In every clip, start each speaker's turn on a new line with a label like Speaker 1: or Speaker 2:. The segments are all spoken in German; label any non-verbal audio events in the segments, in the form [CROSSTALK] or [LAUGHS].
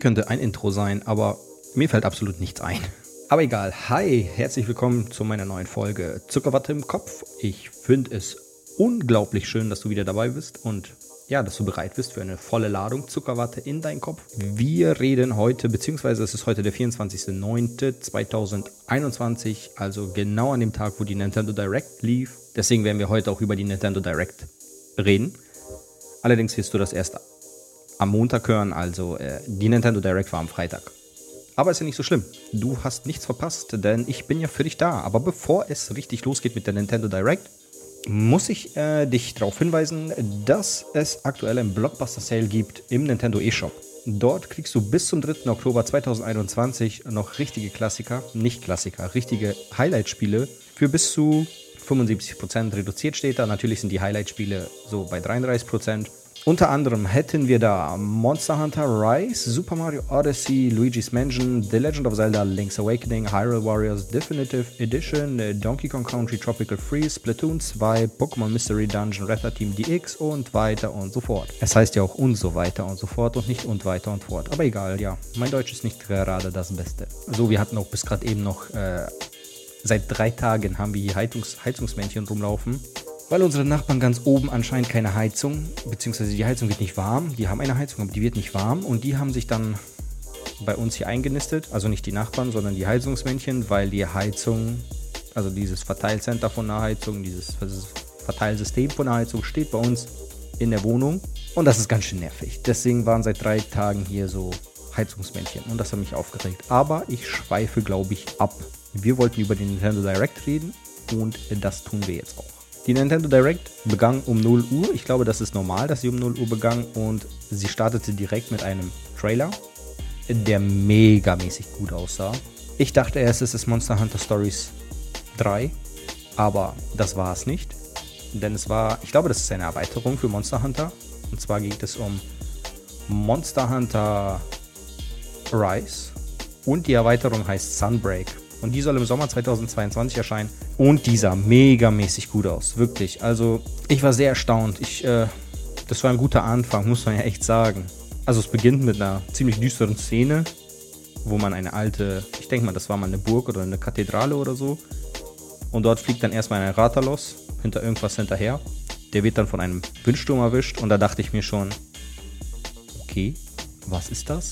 Speaker 1: könnte ein Intro sein, aber mir fällt absolut nichts ein. Aber egal. Hi, herzlich willkommen zu meiner neuen Folge Zuckerwatte im Kopf. Ich finde es unglaublich schön, dass du wieder dabei bist und ja, dass du bereit bist für eine volle Ladung Zuckerwatte in deinen Kopf. Wir reden heute, beziehungsweise es ist heute der 24.09.2021, also genau an dem Tag, wo die Nintendo Direct lief. Deswegen werden wir heute auch über die Nintendo Direct reden. Allerdings wirst du das erst am Montag hören, also äh, die Nintendo Direct war am Freitag. Aber ist ja nicht so schlimm. Du hast nichts verpasst, denn ich bin ja für dich da. Aber bevor es richtig losgeht mit der Nintendo Direct, muss ich äh, dich darauf hinweisen, dass es aktuell einen Blockbuster Sale gibt im Nintendo eShop. Dort kriegst du bis zum 3. Oktober 2021 noch richtige Klassiker, nicht Klassiker, richtige Highlight-Spiele für bis zu 75% reduziert steht da. Natürlich sind die Highlight-Spiele so bei 33%. Unter anderem hätten wir da Monster Hunter Rise, Super Mario Odyssey, Luigi's Mansion, The Legend of Zelda Link's Awakening, Hyrule Warriors Definitive Edition, Donkey Kong Country Tropical Freeze, Splatoon 2, Pokémon Mystery Dungeon, Retha Team DX und weiter und so fort. Es heißt ja auch und so weiter und so fort und nicht und weiter und fort. Aber egal, ja, mein Deutsch ist nicht gerade das Beste. So, wir hatten auch bis gerade eben noch, äh, seit drei Tagen haben wir hier Heizungs Heizungsmännchen rumlaufen weil unsere Nachbarn ganz oben anscheinend keine Heizung, beziehungsweise die Heizung wird nicht warm. Die haben eine Heizung, aber die wird nicht warm. Und die haben sich dann bei uns hier eingenistet. Also nicht die Nachbarn, sondern die Heizungsmännchen, weil die Heizung, also dieses Verteilcenter von der Heizung, dieses Verteilsystem von der Heizung steht bei uns in der Wohnung. Und das ist ganz schön nervig. Deswegen waren seit drei Tagen hier so Heizungsmännchen. Und das hat mich aufgeregt. Aber ich schweife, glaube ich, ab. Wir wollten über den Nintendo Direct reden und das tun wir jetzt auch. Die Nintendo Direct begann um 0 Uhr. Ich glaube, das ist normal, dass sie um 0 Uhr begann. Und sie startete direkt mit einem Trailer, der megamäßig gut aussah. Ich dachte erst, es ist Monster Hunter Stories 3, aber das war es nicht. Denn es war, ich glaube, das ist eine Erweiterung für Monster Hunter. Und zwar geht es um Monster Hunter Rise. Und die Erweiterung heißt Sunbreak. Und die soll im Sommer 2022 erscheinen. Und die sah megamäßig gut aus. Wirklich. Also, ich war sehr erstaunt. Ich, äh, das war ein guter Anfang, muss man ja echt sagen. Also, es beginnt mit einer ziemlich düsteren Szene, wo man eine alte, ich denke mal, das war mal eine Burg oder eine Kathedrale oder so. Und dort fliegt dann erstmal ein Ratalos hinter irgendwas hinterher. Der wird dann von einem Windsturm erwischt. Und da dachte ich mir schon, okay, was ist das?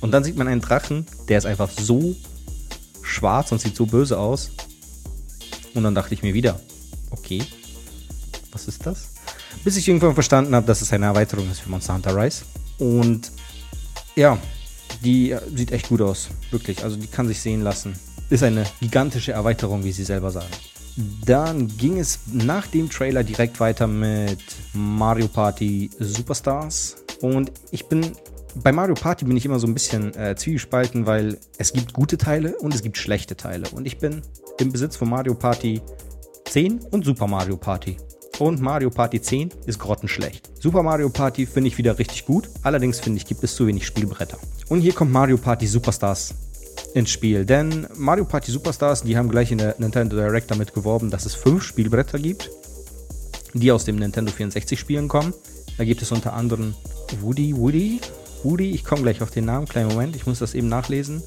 Speaker 1: Und dann sieht man einen Drachen, der ist einfach so schwarz und sieht so böse aus. Und dann dachte ich mir wieder, okay, was ist das? Bis ich irgendwann verstanden habe, dass es eine Erweiterung ist für Monster Hunter Rise. Und ja, die sieht echt gut aus, wirklich. Also die kann sich sehen lassen. Ist eine gigantische Erweiterung, wie sie selber sagen. Dann ging es nach dem Trailer direkt weiter mit Mario Party Superstars. Und ich bin bei Mario Party bin ich immer so ein bisschen äh, zwiegespalten, weil es gibt gute Teile und es gibt schlechte Teile. Und ich bin im Besitz von Mario Party 10 und Super Mario Party. Und Mario Party 10 ist grottenschlecht. Super Mario Party finde ich wieder richtig gut. Allerdings finde ich, gibt es zu wenig Spielbretter. Und hier kommt Mario Party Superstars ins Spiel. Denn Mario Party Superstars, die haben gleich in der Nintendo Direct damit geworben, dass es fünf Spielbretter gibt, die aus dem Nintendo 64 Spielen kommen. Da gibt es unter anderem Woody Woody, Woody, ich komme gleich auf den Namen, kleinen Moment, ich muss das eben nachlesen.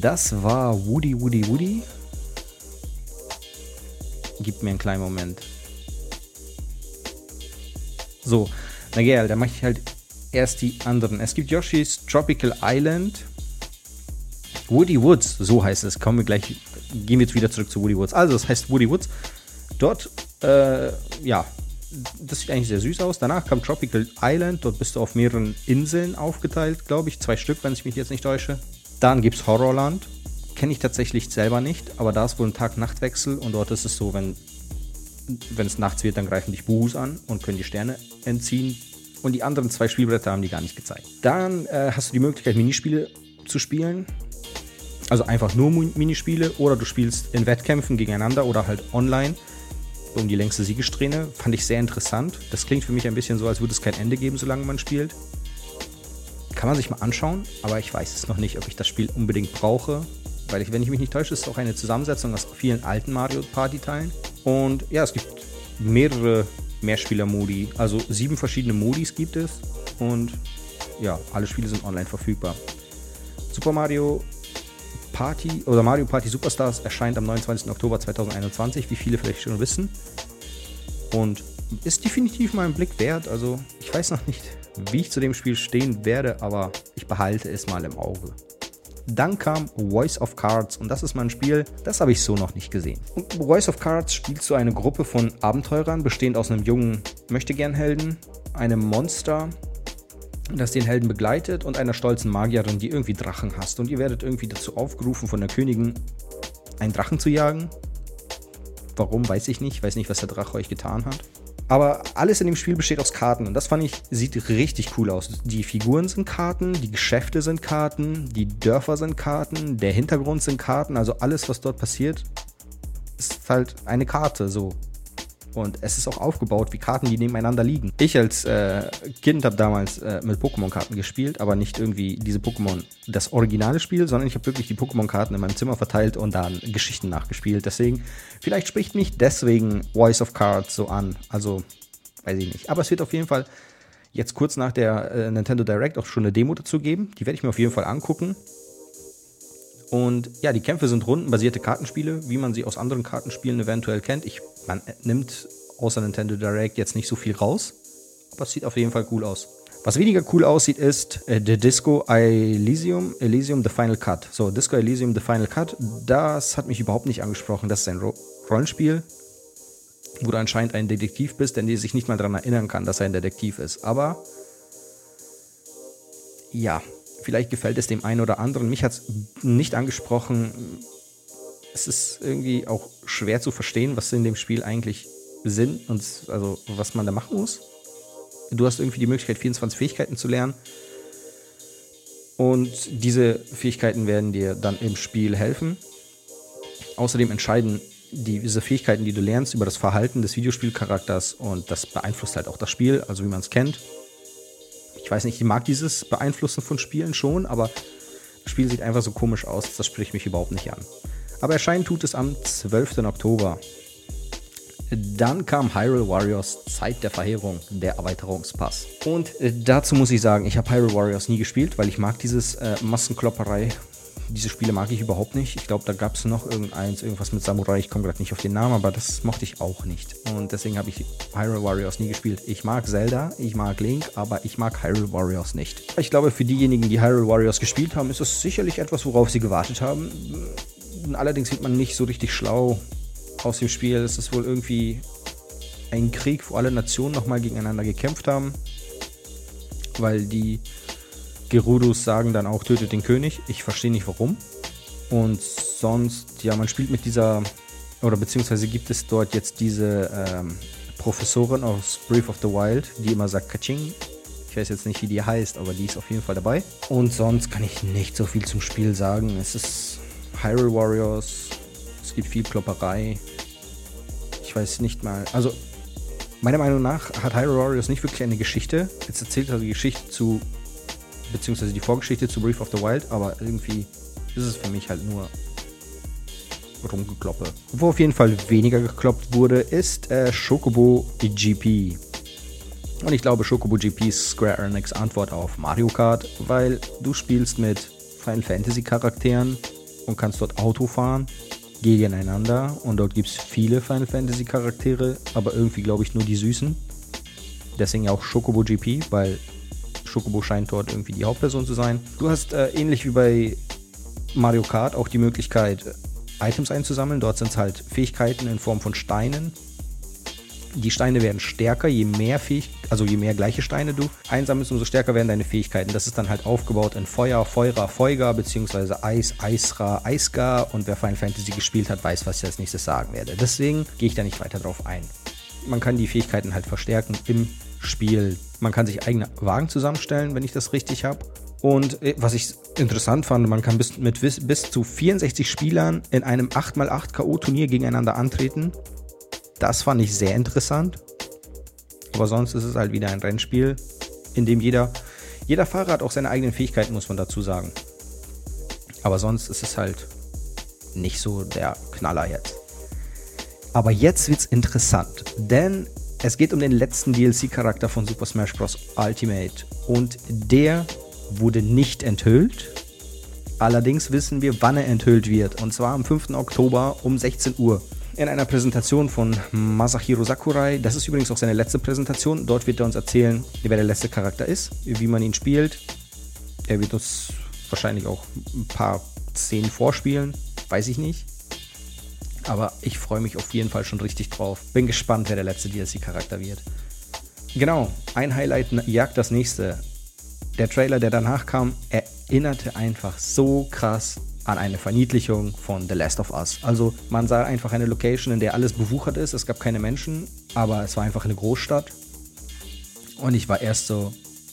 Speaker 1: Das war Woody, Woody, Woody. Gib mir einen kleinen Moment. So, na geil, dann mache ich halt erst die anderen. Es gibt Yoshi's Tropical Island. Woody Woods, so heißt es. Kommen wir gleich, gehen wir jetzt wieder zurück zu Woody Woods. Also, es heißt Woody Woods. Dort, äh, ja, das sieht eigentlich sehr süß aus. Danach kam Tropical Island. Dort bist du auf mehreren Inseln aufgeteilt, glaube ich. Zwei Stück, wenn ich mich jetzt nicht täusche. Dann gibt es Horrorland. Kenne ich tatsächlich selber nicht, aber da ist wohl ein Tag-Nacht-Wechsel und dort ist es so, wenn, wenn es nachts wird, dann greifen dich Buhus an und können die Sterne entziehen. Und die anderen zwei Spielbretter haben die gar nicht gezeigt. Dann äh, hast du die Möglichkeit, Minispiele zu spielen. Also einfach nur Minispiele oder du spielst in Wettkämpfen gegeneinander oder halt online um die längste Siegesträhne. Fand ich sehr interessant. Das klingt für mich ein bisschen so, als würde es kein Ende geben, solange man spielt. Kann man sich mal anschauen, aber ich weiß es noch nicht, ob ich das Spiel unbedingt brauche. Weil, ich, wenn ich mich nicht täusche, ist es auch eine Zusammensetzung aus vielen alten Mario Party-Teilen. Und ja, es gibt mehrere Mehrspieler-Modi. Also sieben verschiedene Modis gibt es. Und ja, alle Spiele sind online verfügbar. Super Mario Party oder Mario Party Superstars erscheint am 29. Oktober 2021, wie viele vielleicht schon wissen. Und ist definitiv mal ein Blick wert. Also ich weiß noch nicht, wie ich zu dem Spiel stehen werde, aber ich behalte es mal im Auge. Dann kam Voice of Cards und das ist mal ein Spiel, das habe ich so noch nicht gesehen. Und Voice of Cards spielt so eine Gruppe von Abenteurern, bestehend aus einem jungen Möchtegern-Helden, einem Monster, das den Helden begleitet und einer stolzen Magierin, die irgendwie Drachen hasst. Und ihr werdet irgendwie dazu aufgerufen von der Königin, einen Drachen zu jagen. Warum, weiß ich nicht. Ich weiß nicht, was der Drache euch getan hat. Aber alles in dem Spiel besteht aus Karten und das fand ich, sieht richtig cool aus. Die Figuren sind Karten, die Geschäfte sind Karten, die Dörfer sind Karten, der Hintergrund sind Karten, also alles, was dort passiert, ist halt eine Karte so. Und es ist auch aufgebaut wie Karten, die nebeneinander liegen. Ich als äh, Kind habe damals äh, mit Pokémon-Karten gespielt, aber nicht irgendwie diese Pokémon, das originale Spiel, sondern ich habe wirklich die Pokémon-Karten in meinem Zimmer verteilt und dann Geschichten nachgespielt. Deswegen, vielleicht spricht mich deswegen Voice of Cards so an. Also, weiß ich nicht. Aber es wird auf jeden Fall jetzt kurz nach der äh, Nintendo Direct auch schon eine Demo dazu geben. Die werde ich mir auf jeden Fall angucken. Und ja, die Kämpfe sind rundenbasierte Kartenspiele, wie man sie aus anderen Kartenspielen eventuell kennt. Ich, man nimmt außer Nintendo Direct jetzt nicht so viel raus, aber es sieht auf jeden Fall cool aus. Was weniger cool aussieht, ist äh, The Disco Elysium, Elysium The Final Cut. So, Disco Elysium The Final Cut, das hat mich überhaupt nicht angesprochen. Das ist ein Ro Rollenspiel, wo du anscheinend ein Detektiv bist, der sich nicht mal daran erinnern kann, dass er ein Detektiv ist. Aber ja, Vielleicht gefällt es dem einen oder anderen. Mich hat es nicht angesprochen. Es ist irgendwie auch schwer zu verstehen, was in dem Spiel eigentlich sind und also was man da machen muss. Du hast irgendwie die Möglichkeit, 24 Fähigkeiten zu lernen. Und diese Fähigkeiten werden dir dann im Spiel helfen. Außerdem entscheiden diese Fähigkeiten, die du lernst, über das Verhalten des Videospielcharakters und das beeinflusst halt auch das Spiel, also wie man es kennt ich weiß nicht, ich mag dieses Beeinflussen von Spielen schon, aber das Spiel sieht einfach so komisch aus, das spricht mich überhaupt nicht an. Aber erscheinen tut es am 12. Oktober. Dann kam Hyrule Warriors Zeit der Verheerung, der Erweiterungspass. Und äh, dazu muss ich sagen, ich habe Hyrule Warriors nie gespielt, weil ich mag dieses äh, Massenklopperei diese Spiele mag ich überhaupt nicht. Ich glaube, da gab es noch irgendeins, irgendwas mit Samurai. Ich komme gerade nicht auf den Namen, aber das mochte ich auch nicht. Und deswegen habe ich Hyrule Warriors nie gespielt. Ich mag Zelda, ich mag Link, aber ich mag Hyrule Warriors nicht. Ich glaube, für diejenigen, die Hyrule Warriors gespielt haben, ist es sicherlich etwas, worauf sie gewartet haben. Allerdings sieht man nicht so richtig schlau aus dem Spiel. Es ist wohl irgendwie ein Krieg, wo alle Nationen nochmal gegeneinander gekämpft haben. Weil die Gerudus sagen dann auch, tötet den König. Ich verstehe nicht warum. Und sonst, ja, man spielt mit dieser, oder beziehungsweise gibt es dort jetzt diese ähm, Professorin aus Brief of the Wild, die immer sagt Kaching. Ich weiß jetzt nicht, wie die heißt, aber die ist auf jeden Fall dabei. Und sonst kann ich nicht so viel zum Spiel sagen. Es ist Hyrule Warriors. Es gibt viel Klopperei. Ich weiß nicht mal. Also, meiner Meinung nach hat Hyrule Warriors nicht wirklich eine Geschichte. Jetzt erzählt er die Geschichte zu beziehungsweise die Vorgeschichte zu Brief of the Wild, aber irgendwie ist es für mich halt nur rumgekloppe. Wo auf jeden Fall weniger gekloppt wurde, ist äh, Chocobo GP. Und ich glaube, Chocobo GP ist Square Enix Antwort auf Mario Kart, weil du spielst mit Final Fantasy Charakteren und kannst dort Auto fahren gegeneinander und dort gibt es viele Final Fantasy Charaktere, aber irgendwie glaube ich nur die süßen. Deswegen auch Chocobo GP, weil Schokobo scheint dort irgendwie die Hauptperson zu sein. Du hast äh, ähnlich wie bei Mario Kart auch die Möglichkeit, äh, Items einzusammeln. Dort sind es halt Fähigkeiten in Form von Steinen. Die Steine werden stärker, je mehr Fähig also je mehr gleiche Steine du einsammelst, umso stärker werden deine Fähigkeiten. Das ist dann halt aufgebaut in Feuer, Feuer, Feuer, beziehungsweise Eis, Eisra, Eisgar. Und wer Final Fantasy gespielt hat, weiß, was ich als nächstes sagen werde. Deswegen gehe ich da nicht weiter drauf ein. Man kann die Fähigkeiten halt verstärken im Spiel. Man kann sich eigene Wagen zusammenstellen, wenn ich das richtig habe. Und äh, was ich interessant fand, man kann bis, mit bis, zu 64 Spielern in einem 8x8 K.O.-Turnier gegeneinander antreten. Das fand ich sehr interessant. Aber sonst ist es halt wieder ein Rennspiel, in dem jeder, jeder Fahrer hat auch seine eigenen Fähigkeiten, muss man dazu sagen. Aber sonst ist es halt nicht so der Knaller jetzt. Aber jetzt wird's interessant, denn es geht um den letzten DLC-Charakter von Super Smash Bros. Ultimate und der wurde nicht enthüllt. Allerdings wissen wir, wann er enthüllt wird. Und zwar am 5. Oktober um 16 Uhr. In einer Präsentation von Masahiro Sakurai. Das ist übrigens auch seine letzte Präsentation. Dort wird er uns erzählen, wer der letzte Charakter ist, wie man ihn spielt. Er wird uns wahrscheinlich auch ein paar Szenen vorspielen. Weiß ich nicht. Aber ich freue mich auf jeden Fall schon richtig drauf. Bin gespannt, wer der letzte DLC-Charakter wird. Genau, ein Highlight jagt das nächste. Der Trailer, der danach kam, erinnerte einfach so krass an eine Verniedlichung von The Last of Us. Also man sah einfach eine Location, in der alles bewuchert ist. Es gab keine Menschen, aber es war einfach eine Großstadt. Und ich war erst so,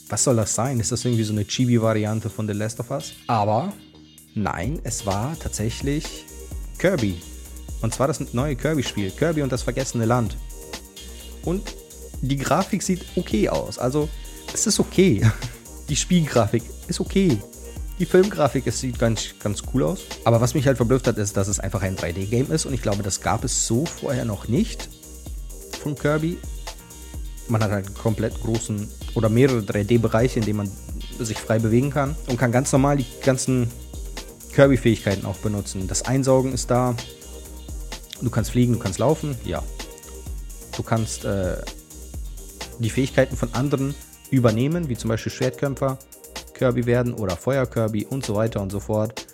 Speaker 1: was soll das sein? Ist das irgendwie so eine Chibi-Variante von The Last of Us? Aber nein, es war tatsächlich Kirby. Und zwar das neue Kirby-Spiel, Kirby und das vergessene Land. Und die Grafik sieht okay aus. Also, es ist okay. [LAUGHS] Die Spielgrafik ist okay. Die Filmgrafik es sieht ganz, ganz cool aus. Aber was mich halt verblüfft hat, ist, dass es einfach ein 3D-Game ist. Und ich glaube, das gab es so vorher noch nicht von Kirby. Man hat halt einen komplett großen oder mehrere 3D-Bereiche, in denen man sich frei bewegen kann. Und kann ganz normal die ganzen Kirby-Fähigkeiten auch benutzen. Das Einsaugen ist da, Du kannst fliegen, du kannst laufen, ja. Du kannst äh, die Fähigkeiten von anderen übernehmen, wie zum Beispiel Schwertkämpfer, Kirby werden oder Feuer-Kirby und so weiter und so fort.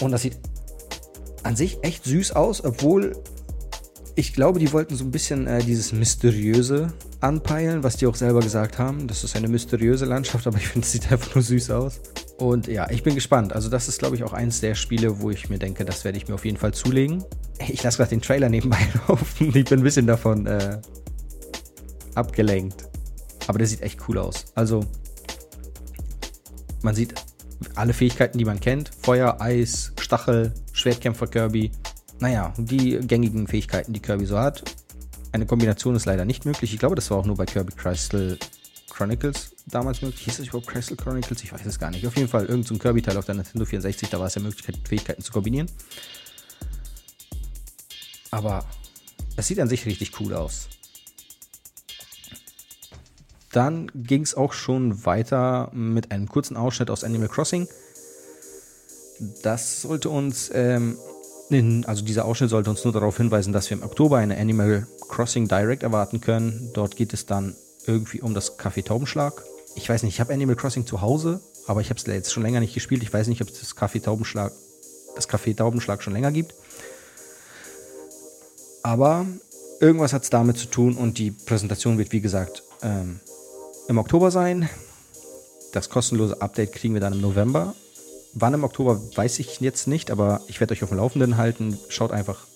Speaker 1: Und das sieht an sich echt süß aus, obwohl ich glaube, die wollten so ein bisschen äh, dieses Mysteriöse anpeilen, was die auch selber gesagt haben. Das ist eine mysteriöse Landschaft, aber ich finde, es sieht einfach nur süß aus. Und ja, ich bin gespannt. Also das ist, glaube ich, auch eins der Spiele, wo ich mir denke, das werde ich mir auf jeden Fall zulegen. Ich lasse gerade den Trailer nebenbei [LAUGHS] laufen. Ich bin ein bisschen davon äh, abgelenkt. Aber der sieht echt cool aus. Also man sieht alle Fähigkeiten, die man kennt. Feuer, Eis, Stachel, Schwertkämpfer Kirby. Naja, die gängigen Fähigkeiten, die Kirby so hat. Eine Kombination ist leider nicht möglich. Ich glaube, das war auch nur bei Kirby Crystal Chronicles damals möglich. Hieß das überhaupt Crystal Chronicles? Ich weiß es gar nicht. Auf jeden Fall irgendein Kirby-Teil auf der Nintendo 64, da war es ja möglich, Fähigkeiten zu kombinieren. Aber es sieht an sich richtig cool aus. Dann ging es auch schon weiter mit einem kurzen Ausschnitt aus Animal Crossing. Das sollte uns, ähm, also dieser Ausschnitt sollte uns nur darauf hinweisen, dass wir im Oktober eine Animal Crossing Direct erwarten können. Dort geht es dann irgendwie um das Café Taubenschlag. Ich weiß nicht, ich habe Animal Crossing zu Hause, aber ich habe es jetzt schon länger nicht gespielt. Ich weiß nicht, ob es das Café Taubenschlag, das Café Taubenschlag schon länger gibt. Aber irgendwas hat es damit zu tun und die Präsentation wird, wie gesagt, ähm, im Oktober sein. Das kostenlose Update kriegen wir dann im November. Wann im Oktober weiß ich jetzt nicht, aber ich werde euch auf dem Laufenden halten. Schaut einfach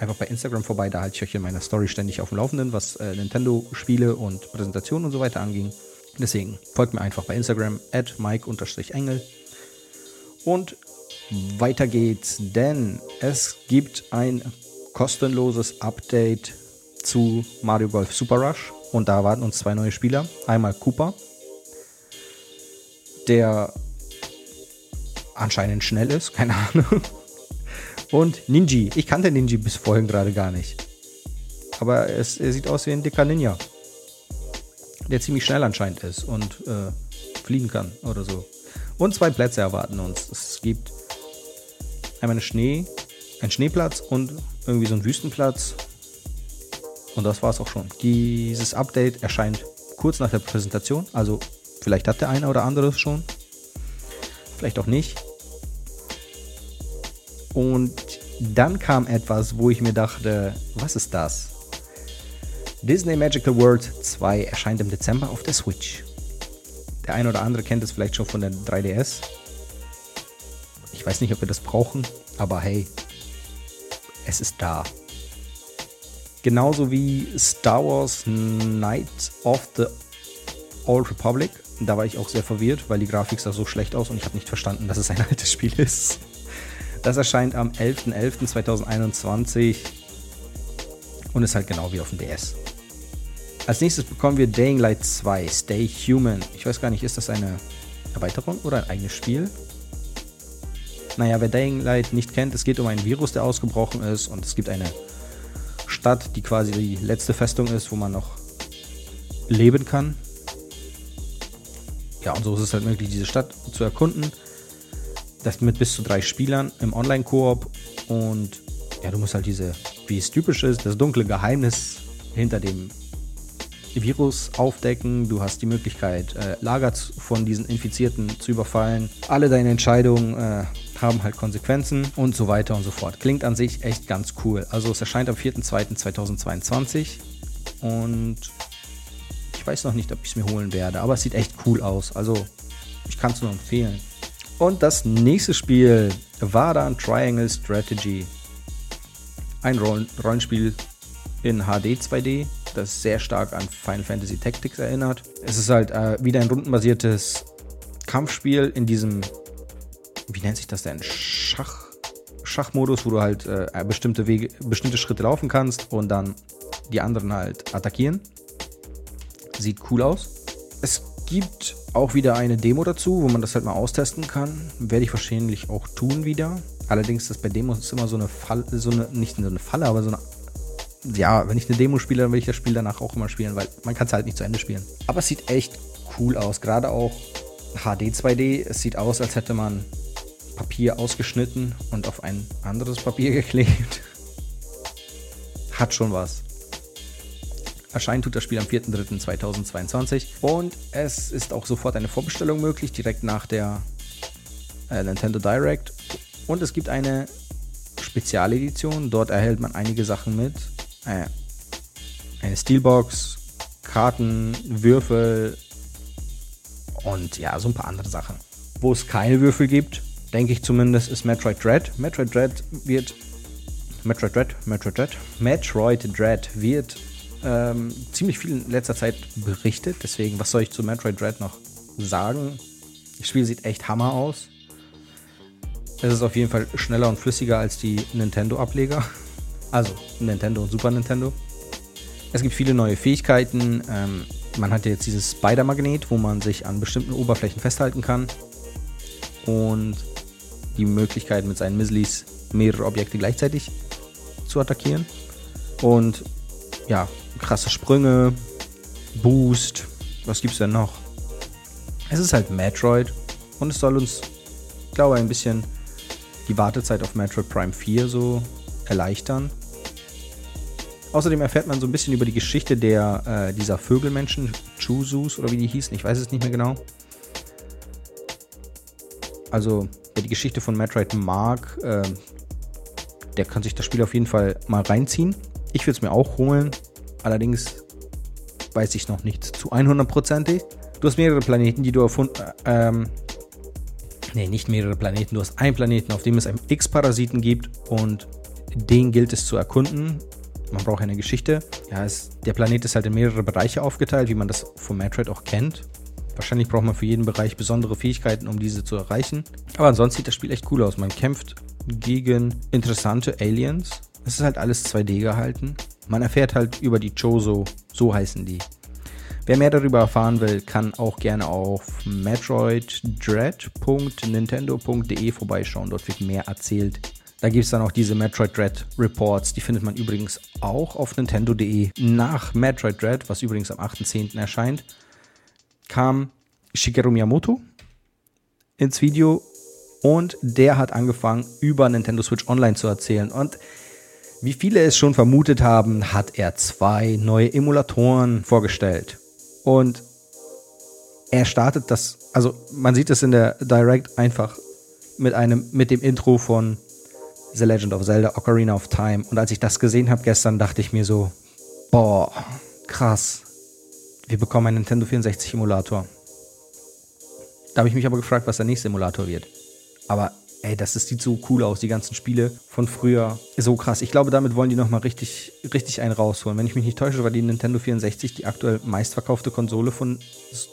Speaker 1: einfach bei Instagram vorbei. Da halte ich euch in meiner Story ständig auf dem Laufenden, was äh, Nintendo-Spiele und Präsentationen und so weiter anging. Deswegen folgt mir einfach bei Instagram at mike-engel. Und weiter geht's, denn es gibt ein kostenloses Update zu Mario Golf Super Rush. Und da warten uns zwei neue Spieler. Einmal Cooper, der anscheinend schnell ist, [LAUGHS] keine Ahnung. Und Ninji. Ich kannte Ninji bis vorhin gerade gar nicht. Aber es, er sieht aus wie ein dicker Ninja. Der ziemlich schnell anscheinend ist und äh, fliegen kann oder so. Und zwei Plätze erwarten uns. Es gibt einmal eine Schnee, einen Schneeplatz und irgendwie so einen Wüstenplatz. Und das war es auch schon. Dieses Update erscheint kurz nach der Präsentation. Also vielleicht hat der eine oder andere es schon. Vielleicht auch nicht. Und dann kam etwas, wo ich mir dachte, was ist das? Disney Magical World 2 erscheint im Dezember auf der Switch. Der eine oder andere kennt es vielleicht schon von der 3DS. Ich weiß nicht, ob wir das brauchen, aber hey, es ist da. Genauso wie Star Wars Knight of the Old Republic. Da war ich auch sehr verwirrt, weil die Grafik sah so schlecht aus und ich habe nicht verstanden, dass es ein [LAUGHS] altes Spiel ist. Das erscheint am 11.11.2021 und ist halt genau wie auf dem DS. Als nächstes bekommen wir Dying Light 2, Stay Human. Ich weiß gar nicht, ist das eine Erweiterung oder ein eigenes Spiel? Naja, wer Dying Light nicht kennt, es geht um ein Virus, der ausgebrochen ist und es gibt eine Stadt, die quasi die letzte Festung ist, wo man noch leben kann. ja, und so ist es halt möglich, diese Stadt zu erkunden. Das mit bis zu drei Spielern im Online-Koop. Und ja, du musst halt diese, wie es typisch ist, das dunkle Geheimnis hinter dem Virus aufdecken. Du hast die Möglichkeit, äh, Lager von diesen Infizierten zu überfallen. Alle deine Entscheidungen äh, haben halt Konsequenzen und so weiter und so fort. Klingt an sich echt ganz cool. Also es erscheint am 4.2.2022 und ich weiß noch nicht, ob ich es mir holen werde, aber es sieht echt cool aus. Also ich kann es nur empfehlen. Und das nächste Spiel war dann Triangle Strategy. Ein Rollenspiel in HD 2D, das sehr stark an Final Fantasy Tactics erinnert. Es ist halt äh, wieder ein rundenbasiertes Kampfspiel in diesem, wie nennt sich das denn? Schach, Schachmodus, wo du halt äh, bestimmte Wege, bestimmte Schritte laufen kannst und dann die anderen halt attackieren. Sieht cool aus. Es gibt auch wieder eine Demo dazu, wo man das halt mal austesten kann. Werde ich wahrscheinlich auch tun wieder. Allerdings ist das bei Demos immer so eine Falle, so eine, nicht so eine Falle, aber so eine ja, wenn ich eine Demo spiele, dann will ich das Spiel danach auch immer spielen, weil man kann es halt nicht zu Ende spielen. Aber es sieht echt cool aus, gerade auch HD 2D. Es sieht aus, als hätte man Papier ausgeschnitten und auf ein anderes Papier [LAUGHS] geklebt. Hat schon was. Erscheint tut das Spiel am 4.3.2022 und es ist auch sofort eine Vorbestellung möglich, direkt nach der äh, Nintendo Direct. Und es gibt eine Spezialedition, dort erhält man einige Sachen mit, äh, eine Steelbox, Karten, Würfel und ja, so ein paar andere Sachen. Wo es keine Würfel gibt, denke ich zumindest, ist Metroid Dread. Metroid Dread wird. Metroid Dread, Metroid Dread, Metroid Dread wird ähm, ziemlich viel in letzter Zeit berichtet. Deswegen, was soll ich zu Metroid Dread noch sagen? Das Spiel sieht echt Hammer aus. Es ist auf jeden Fall schneller und flüssiger als die Nintendo-Ableger. [LAUGHS] Also Nintendo und Super Nintendo. Es gibt viele neue Fähigkeiten. Ähm, man hat jetzt dieses Spider-Magnet, wo man sich an bestimmten Oberflächen festhalten kann. Und die Möglichkeit, mit seinen Missilis mehrere Objekte gleichzeitig zu attackieren. Und ja, krasse Sprünge, Boost. Was gibt's denn noch? Es ist halt Metroid und es soll uns, glaube ich, ein bisschen die Wartezeit auf Metroid Prime 4 so erleichtern. Außerdem erfährt man so ein bisschen über die Geschichte der, äh, dieser Vögelmenschen, Chuzus oder wie die hießen, ich weiß es nicht mehr genau. Also, wer die Geschichte von Metroid mag, äh, der kann sich das Spiel auf jeden Fall mal reinziehen. Ich würde es mir auch holen, allerdings weiß ich noch nicht zu 100%ig. Du hast mehrere Planeten, die du erfunden, äh, ähm, nee, nicht mehrere Planeten, du hast einen Planeten, auf dem es einen X-Parasiten gibt und den gilt es zu erkunden man braucht eine Geschichte. Ja, es, der Planet ist halt in mehrere Bereiche aufgeteilt, wie man das von Metroid auch kennt. Wahrscheinlich braucht man für jeden Bereich besondere Fähigkeiten, um diese zu erreichen. Aber ansonsten sieht das Spiel echt cool aus. Man kämpft gegen interessante Aliens. Es ist halt alles 2D gehalten. Man erfährt halt über die Chozo, so heißen die. Wer mehr darüber erfahren will, kann auch gerne auf metroiddread.nintendo.de vorbeischauen. Dort wird mehr erzählt da gibt es dann auch diese Metroid Dread Reports. Die findet man übrigens auch auf Nintendo.de. Nach Metroid Dread, was übrigens am 8.10. erscheint, kam Shigeru Miyamoto ins Video und der hat angefangen, über Nintendo Switch Online zu erzählen. Und wie viele es schon vermutet haben, hat er zwei neue Emulatoren vorgestellt. Und er startet das, also man sieht es in der Direct einfach mit einem, mit dem Intro von The Legend of Zelda Ocarina of Time. Und als ich das gesehen habe gestern, dachte ich mir so, boah, krass. Wir bekommen einen Nintendo 64 Emulator. Da habe ich mich aber gefragt, was der nächste Emulator wird. Aber ey, das, das sieht so cool aus, die ganzen Spiele von früher. So krass. Ich glaube, damit wollen die nochmal richtig, richtig einen rausholen. Wenn ich mich nicht täusche, war die Nintendo 64 die aktuell meistverkaufte Konsole von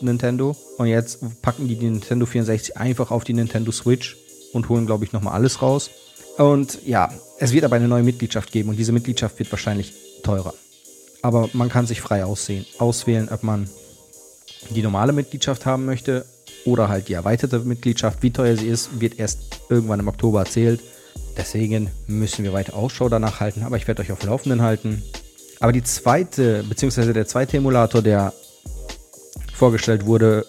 Speaker 1: Nintendo. Und jetzt packen die die Nintendo 64 einfach auf die Nintendo Switch und holen, glaube ich, nochmal alles raus. Und ja, es wird aber eine neue Mitgliedschaft geben und diese Mitgliedschaft wird wahrscheinlich teurer. Aber man kann sich frei aussehen, auswählen, ob man die normale Mitgliedschaft haben möchte oder halt die erweiterte Mitgliedschaft. Wie teuer sie ist, wird erst irgendwann im Oktober erzählt. Deswegen müssen wir weiter Ausschau danach halten, aber ich werde euch auf Laufenden halten. Aber die zweite, beziehungsweise der zweite Emulator, der vorgestellt wurde,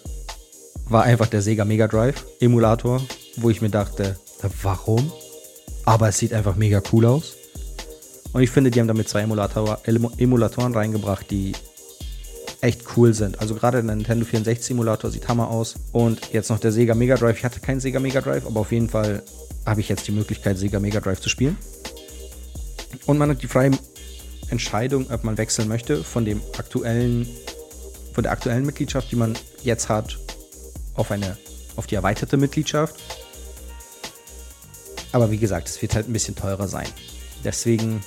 Speaker 1: war einfach der Sega Mega Drive Emulator, wo ich mir dachte, warum? Aber es sieht einfach mega cool aus. Und ich finde, die haben damit zwei Emulator, Emulatoren reingebracht, die echt cool sind. Also gerade der Nintendo 64 Emulator sieht Hammer aus. Und jetzt noch der Sega Mega Drive. Ich hatte keinen Sega Mega Drive, aber auf jeden Fall habe ich jetzt die Möglichkeit, Sega Mega Drive zu spielen. Und man hat die freie Entscheidung, ob man wechseln möchte von dem aktuellen, von der aktuellen Mitgliedschaft, die man jetzt hat, auf eine, auf die erweiterte Mitgliedschaft. Aber wie gesagt, es wird halt ein bisschen teurer sein. Deswegen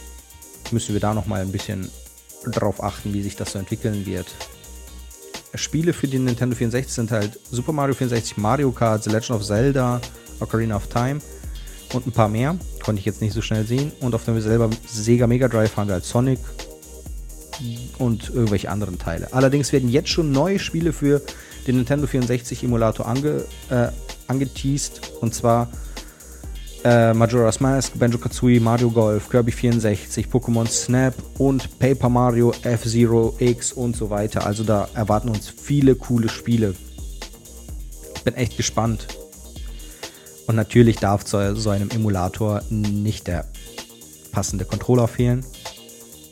Speaker 1: müssen wir da noch mal ein bisschen drauf achten, wie sich das so entwickeln wird. Spiele für den Nintendo 64 sind halt Super Mario 64, Mario Kart, The Legend of Zelda, Ocarina of Time und ein paar mehr. Konnte ich jetzt nicht so schnell sehen. Und auf dem selber Sega Mega Drive haben wir halt Sonic und irgendwelche anderen Teile. Allerdings werden jetzt schon neue Spiele für den Nintendo 64 Emulator ange, äh, angeteased. Und zwar äh, Majora's Mask, Banjo-Kazooie, Mario Golf, Kirby 64, Pokémon Snap und Paper Mario, F-Zero X und so weiter. Also da erwarten uns viele coole Spiele. Bin echt gespannt. Und natürlich darf zu so einem Emulator nicht der passende Controller fehlen.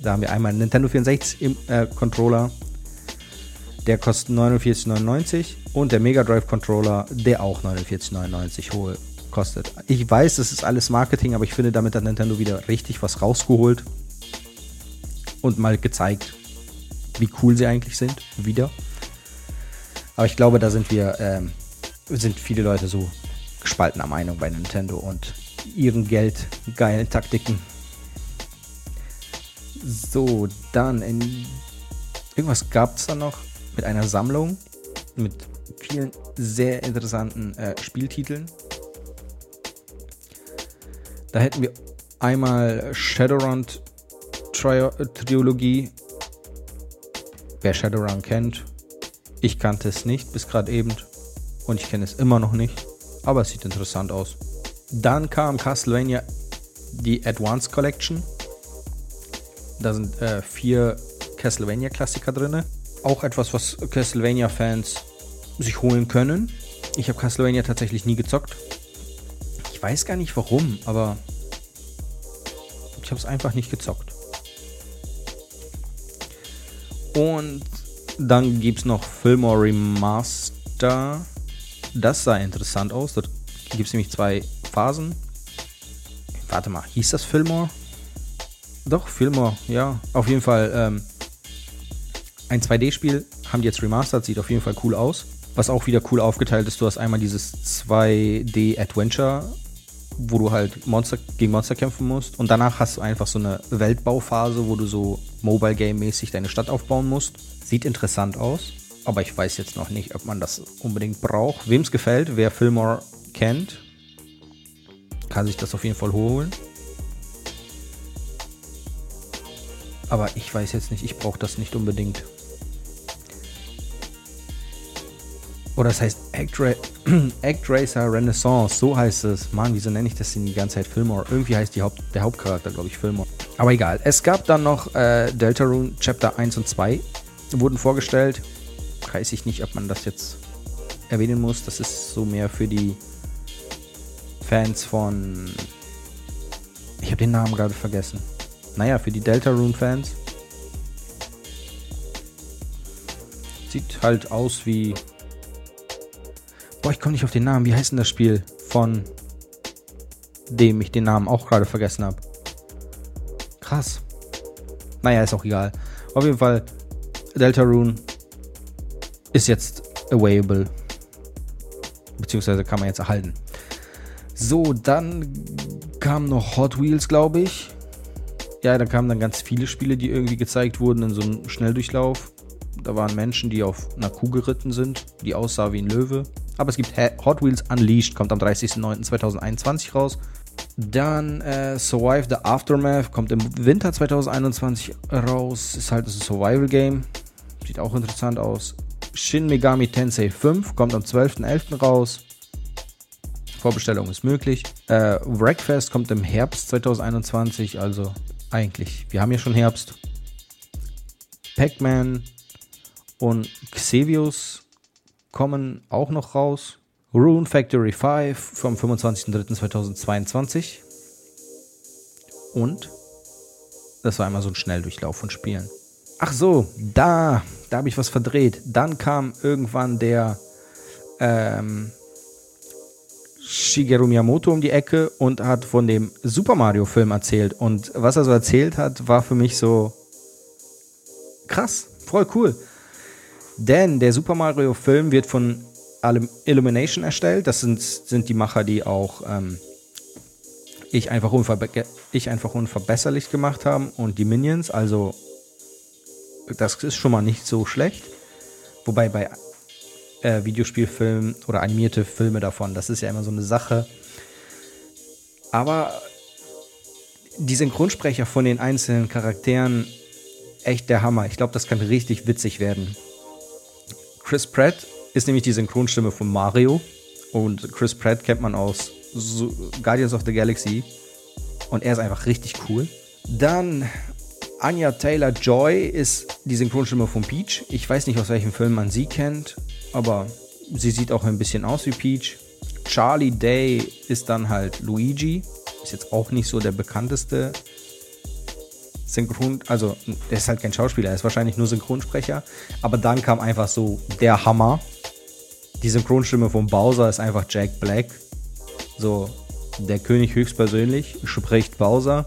Speaker 1: Da haben wir einmal einen Nintendo 64 im, äh, Controller, der kostet 49,99 und der Mega Drive Controller, der auch 49,99 hohe kostet. Ich weiß, das ist alles Marketing, aber ich finde, damit hat Nintendo wieder richtig was rausgeholt und mal gezeigt, wie cool sie eigentlich sind. Wieder. Aber ich glaube, da sind wir, ähm, sind viele Leute so gespaltener Meinung bei Nintendo und ihren geldgeilen Taktiken. So, dann in, irgendwas gab es da noch mit einer Sammlung mit vielen sehr interessanten äh, Spieltiteln. Da hätten wir einmal Shadowrun Trilogie. Wer Shadowrun kennt, ich kannte es nicht bis gerade eben und ich kenne es immer noch nicht, aber es sieht interessant aus. Dann kam Castlevania die Advance Collection. Da sind äh, vier Castlevania-Klassiker drin. Auch etwas, was Castlevania-Fans sich holen können. Ich habe Castlevania tatsächlich nie gezockt. Ich weiß gar nicht warum, aber ich habe es einfach nicht gezockt. Und dann gibt es noch Fillmore Remaster. Das sah interessant aus. Da gibt es nämlich zwei Phasen. Warte mal, hieß das Fillmore? Doch, Fillmore, ja. Auf jeden Fall ähm, ein 2D-Spiel. Haben die jetzt remastered, sieht auf jeden Fall cool aus. Was auch wieder cool aufgeteilt ist, du hast einmal dieses 2D-Adventure wo du halt Monster gegen Monster kämpfen musst. Und danach hast du einfach so eine Weltbauphase, wo du so Mobile Game-mäßig deine Stadt aufbauen musst. Sieht interessant aus, aber ich weiß jetzt noch nicht, ob man das unbedingt braucht. Wem es gefällt, wer Fillmore kennt, kann sich das auf jeden Fall holen. Aber ich weiß jetzt nicht, ich brauche das nicht unbedingt. Oder das heißt Actra [CLEARS THROAT] Actracer Renaissance, so heißt es. Mann, wieso nenne ich das denn die ganze Zeit Fillmore? Irgendwie heißt Haupt der Hauptcharakter, glaube ich, Fillmore. Aber egal. Es gab dann noch äh, Deltarune Chapter 1 und 2, wurden vorgestellt. Weiß ich nicht, ob man das jetzt erwähnen muss. Das ist so mehr für die Fans von. Ich habe den Namen gerade vergessen. Naja, für die Deltarune-Fans. Sieht halt aus wie Boah, ich komme nicht auf den Namen. Wie heißt denn das Spiel von dem ich den Namen auch gerade vergessen habe? Krass. Naja, ist auch egal. Auf jeden Fall, Deltarune ist jetzt available. Beziehungsweise kann man jetzt erhalten. So, dann kam noch Hot Wheels, glaube ich. Ja, da kamen dann ganz viele Spiele, die irgendwie gezeigt wurden in so einem Schnelldurchlauf. Da waren Menschen, die auf einer Kuh geritten sind, die aussah wie ein Löwe. Aber es gibt Hot Wheels Unleashed, kommt am 30.09.2021 raus. Dann äh, Survive the Aftermath kommt im Winter 2021 raus. Ist halt ein Survival-Game. Sieht auch interessant aus. Shin Megami Tensei 5 kommt am 12.11. raus. Vorbestellung ist möglich. Äh, Wreckfest kommt im Herbst 2021, also eigentlich, wir haben ja schon Herbst. Pac-Man und Xevious kommen auch noch raus. Rune Factory 5 vom 25.03.2022. Und das war einmal so ein Schnelldurchlauf von Spielen. Ach so, da, da habe ich was verdreht. Dann kam irgendwann der ähm, Shigeru Miyamoto um die Ecke und hat von dem Super Mario Film erzählt. Und was er so erzählt hat, war für mich so krass, voll cool. Denn der Super Mario Film wird von Illumination erstellt. Das sind, sind die Macher, die auch ähm, ich, einfach ich einfach unverbesserlich gemacht haben und die Minions. Also das ist schon mal nicht so schlecht. Wobei bei äh, Videospielfilmen oder animierte Filme davon, das ist ja immer so eine Sache. Aber die Synchronsprecher von den einzelnen Charakteren, echt der Hammer. Ich glaube, das kann richtig witzig werden. Chris Pratt ist nämlich die Synchronstimme von Mario. Und Chris Pratt kennt man aus Guardians of the Galaxy. Und er ist einfach richtig cool. Dann Anya Taylor Joy ist die Synchronstimme von Peach. Ich weiß nicht, aus welchem Film man sie kennt, aber sie sieht auch ein bisschen aus wie Peach. Charlie Day ist dann halt Luigi. Ist jetzt auch nicht so der bekannteste Synchron, also der ist halt kein Schauspieler, er ist wahrscheinlich nur Synchronsprecher. Aber dann kam einfach so der Hammer. Die Synchronstimme von Bowser ist einfach Jack Black. So, der König höchstpersönlich spricht Bowser.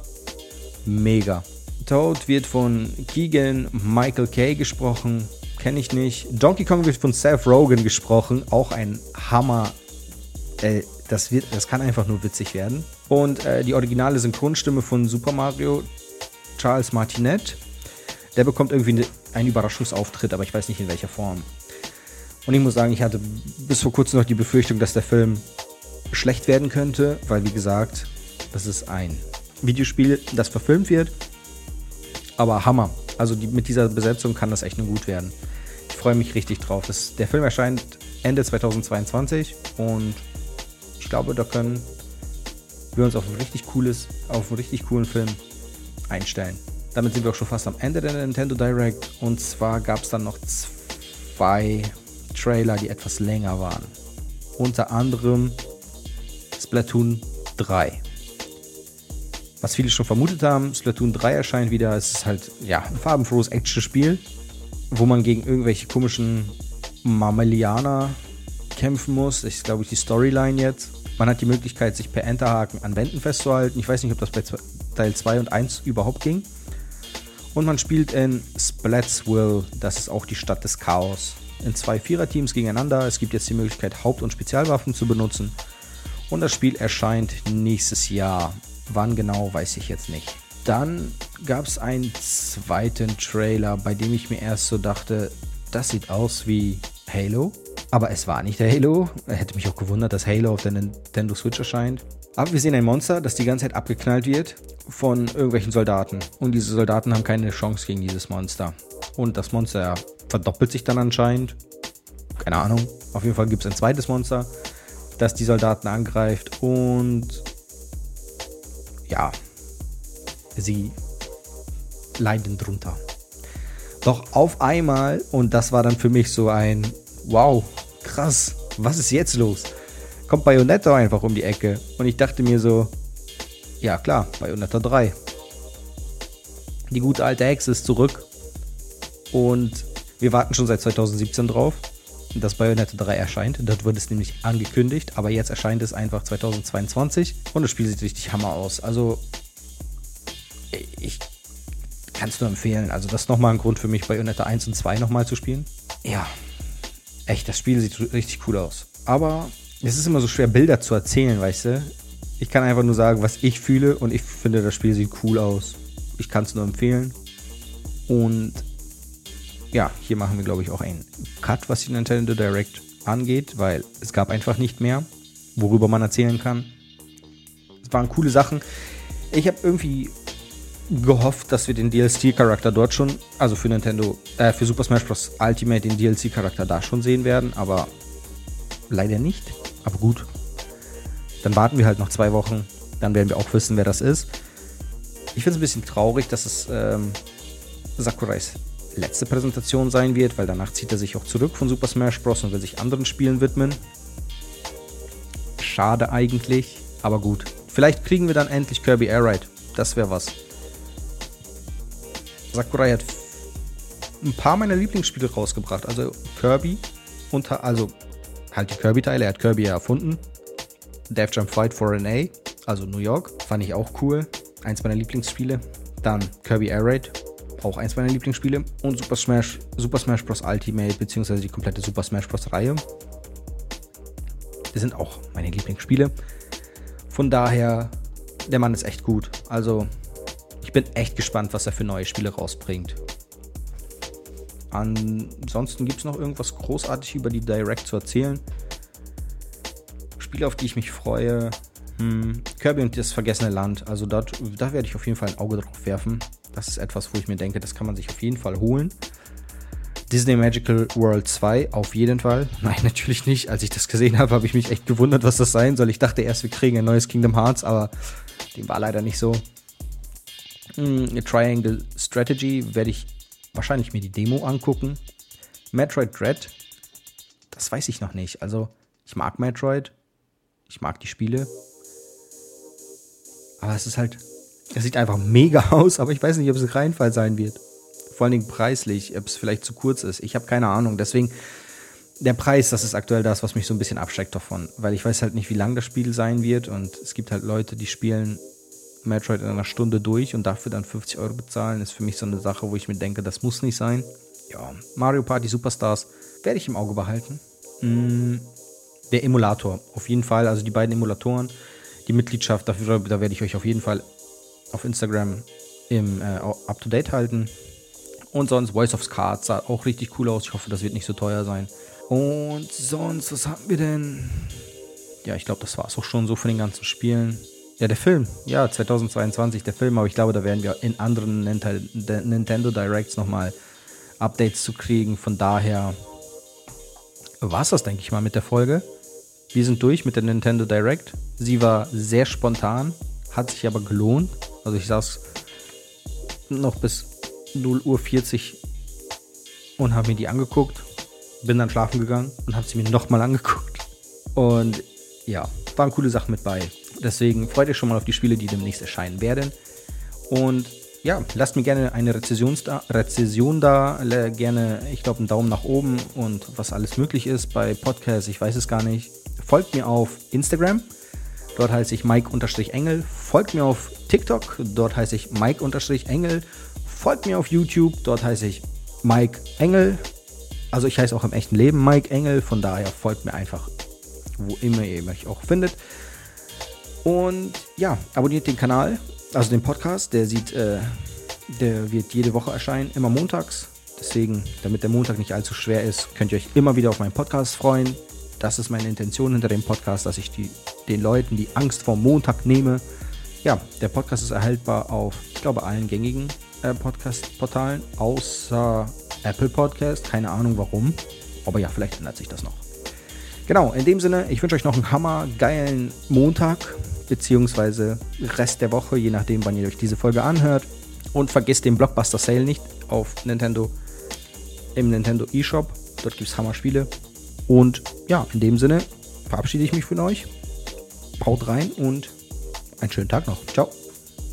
Speaker 1: Mega. Toad wird von Keegan Michael Kay gesprochen. Kenne ich nicht. Donkey Kong wird von Seth Rogen gesprochen. Auch ein Hammer. Äh, das, wird, das kann einfach nur witzig werden. Und äh, die originale Synchronstimme von Super Mario, Charles Martinet, der bekommt irgendwie ne, einen Überraschungsauftritt, aber ich weiß nicht in welcher Form. Und ich muss sagen, ich hatte bis vor kurzem noch die Befürchtung, dass der Film schlecht werden könnte, weil wie gesagt, das ist ein Videospiel, das verfilmt wird aber Hammer. Also die, mit dieser Besetzung kann das echt nur gut werden. Ich freue mich richtig drauf. Das, der Film erscheint Ende 2022 und ich glaube, da können wir uns auf ein richtig cooles, auf einen richtig coolen Film einstellen. Damit sind wir auch schon fast am Ende der Nintendo Direct. Und zwar gab es dann noch zwei Trailer, die etwas länger waren. Unter anderem Splatoon 3 was viele schon vermutet haben, Splatoon 3 erscheint wieder. Es ist halt ja, ein farbenfrohes Action-Spiel, wo man gegen irgendwelche komischen Mammalianer kämpfen muss. Das ist, glaube ich, die Storyline jetzt. Man hat die Möglichkeit, sich per Enterhaken an Wänden festzuhalten. Ich weiß nicht, ob das bei Teil 2 und 1 überhaupt ging. Und man spielt in Splatsville, das ist auch die Stadt des Chaos. In zwei Viererteams gegeneinander. Es gibt jetzt die Möglichkeit, Haupt- und Spezialwaffen zu benutzen. Und das Spiel erscheint nächstes Jahr. Wann genau, weiß ich jetzt nicht. Dann gab es einen zweiten Trailer, bei dem ich mir erst so dachte, das sieht aus wie Halo. Aber es war nicht Halo. Hätte mich auch gewundert, dass Halo auf der Nintendo Switch erscheint. Aber wir sehen ein Monster, das die ganze Zeit abgeknallt wird von irgendwelchen Soldaten. Und diese Soldaten haben keine Chance gegen dieses Monster. Und das Monster verdoppelt sich dann anscheinend. Keine Ahnung. Auf jeden Fall gibt es ein zweites Monster, das die Soldaten angreift. Und ja, sie leiden drunter. Doch auf einmal, und das war dann für mich so ein Wow, krass, was ist jetzt los? Kommt Bayonetta einfach um die Ecke. Und ich dachte mir so, ja klar, Bayonetta 3. Die gute alte Hexe ist zurück. Und wir warten schon seit 2017 drauf, dass Bayonetta 3 erscheint. Dort wird es nämlich angekündigt, aber jetzt erscheint es einfach 2022 und das Spiel sieht richtig hammer aus. Also ich kann es nur empfehlen. Also das ist nochmal ein Grund für mich, Bayonetta 1 und 2 nochmal zu spielen. Ja, echt, das Spiel sieht richtig cool aus. Aber es ist immer so schwer, Bilder zu erzählen, weißt du? Ich kann einfach nur sagen, was ich fühle und ich finde, das Spiel sieht cool aus. Ich kann es nur empfehlen. Und ja, hier machen wir, glaube ich, auch einen Cut, was die Nintendo Direct angeht, weil es gab einfach nicht mehr, worüber man erzählen kann. Es waren coole Sachen. Ich habe irgendwie gehofft, dass wir den DLC-Charakter dort schon, also für Nintendo, äh, für Super Smash Bros. Ultimate den DLC-Charakter da schon sehen werden, aber leider nicht. Aber gut. Dann warten wir halt noch zwei Wochen, dann werden wir auch wissen, wer das ist. Ich finde es ein bisschen traurig, dass es ähm, Sakurais letzte Präsentation sein wird, weil danach zieht er sich auch zurück von Super Smash Bros. und will sich anderen Spielen widmen. Schade eigentlich, aber gut. Vielleicht kriegen wir dann endlich Kirby Air Ride. Das wäre was. Sakurai hat ein paar meiner Lieblingsspiele rausgebracht. Also Kirby, unter, also halt die Kirby-Teile. Er hat Kirby ja erfunden. Death Jump Fight for an A, also New York, fand ich auch cool. Eins meiner Lieblingsspiele. Dann Kirby Air Raid, auch eins meiner Lieblingsspiele. Und Super Smash, Super Smash Bros. Ultimate, beziehungsweise die komplette Super Smash Bros. Reihe. Das sind auch meine Lieblingsspiele. Von daher, der Mann ist echt gut. Also, ich bin echt gespannt, was er für neue Spiele rausbringt. Ansonsten gibt es noch irgendwas großartig über die Direct zu erzählen. Spiele, auf die ich mich freue. Hm, Kirby und das vergessene Land. Also dort, da werde ich auf jeden Fall ein Auge drauf werfen. Das ist etwas, wo ich mir denke, das kann man sich auf jeden Fall holen. Disney Magical World 2 auf jeden Fall. [LAUGHS] Nein, natürlich nicht. Als ich das gesehen habe, habe ich mich echt gewundert, was das sein soll. Ich dachte erst, wir kriegen ein neues Kingdom Hearts, aber dem war leider nicht so. Hm, Triangle Strategy werde ich wahrscheinlich mir die Demo angucken. Metroid Dread, das weiß ich noch nicht. Also, ich mag Metroid. Ich mag die Spiele. Aber es ist halt, es sieht einfach mega [LAUGHS] aus, aber ich weiß nicht, ob es ein Reinfall sein wird. Vor allen Dingen preislich, ob es vielleicht zu kurz ist. Ich habe keine Ahnung. Deswegen, der Preis, das ist aktuell das, was mich so ein bisschen abschreckt davon. Weil ich weiß halt nicht, wie lang das Spiel sein wird. Und es gibt halt Leute, die spielen Metroid in einer Stunde durch und dafür dann 50 Euro bezahlen, ist für mich so eine Sache, wo ich mir denke, das muss nicht sein. Ja, Mario Party Superstars werde ich im Auge behalten. Mm, der Emulator, auf jeden Fall, also die beiden Emulatoren, die Mitgliedschaft, dafür, da werde ich euch auf jeden Fall auf Instagram im äh, up to date halten. Und sonst Voice of Cards sah auch richtig cool aus. Ich hoffe, das wird nicht so teuer sein. Und sonst, was haben wir denn? Ja, ich glaube, das war es auch schon so von den ganzen Spielen. Ja, der Film. Ja, 2022 der Film, aber ich glaube, da werden wir in anderen Nintendo Directs nochmal Updates zu kriegen. Von daher war es das, denke ich mal, mit der Folge. Wir sind durch mit der Nintendo Direct. Sie war sehr spontan, hat sich aber gelohnt. Also ich saß noch bis 0 Uhr 40 und habe mir die angeguckt. Bin dann schlafen gegangen und habe sie mir nochmal angeguckt. Und ja, waren coole Sachen mit bei. Deswegen freut euch schon mal auf die Spiele, die demnächst erscheinen werden. Und ja, lasst mir gerne eine Rezession da, Rezession da gerne, ich glaube, einen Daumen nach oben und was alles möglich ist bei Podcasts, ich weiß es gar nicht. Folgt mir auf Instagram, dort heiße ich Mike-Engel. Folgt mir auf TikTok, dort heiße ich Mike-Engel. Folgt mir auf YouTube, dort heiße ich Mike Engel. Also ich heiße auch im echten Leben Mike Engel, von daher folgt mir einfach, wo immer ihr mich auch findet. Und ja, abonniert den Kanal, also den Podcast. Der sieht, äh, der wird jede Woche erscheinen, immer montags. Deswegen, damit der Montag nicht allzu schwer ist, könnt ihr euch immer wieder auf meinen Podcast freuen. Das ist meine Intention hinter dem Podcast, dass ich die, den Leuten die Angst vor Montag nehme. Ja, der Podcast ist erhaltbar auf, ich glaube, allen gängigen äh, Podcast-Portalen, außer Apple Podcast. Keine Ahnung warum. Aber ja, vielleicht ändert sich das noch. Genau, in dem Sinne, ich wünsche euch noch einen hammergeilen Montag beziehungsweise Rest der Woche, je nachdem, wann ihr euch diese Folge anhört. Und vergesst den Blockbuster Sale nicht auf Nintendo im Nintendo eShop. Dort gibt es Hammer-Spiele. Und ja, in dem Sinne verabschiede ich mich von euch. Haut rein und einen schönen Tag noch. Ciao.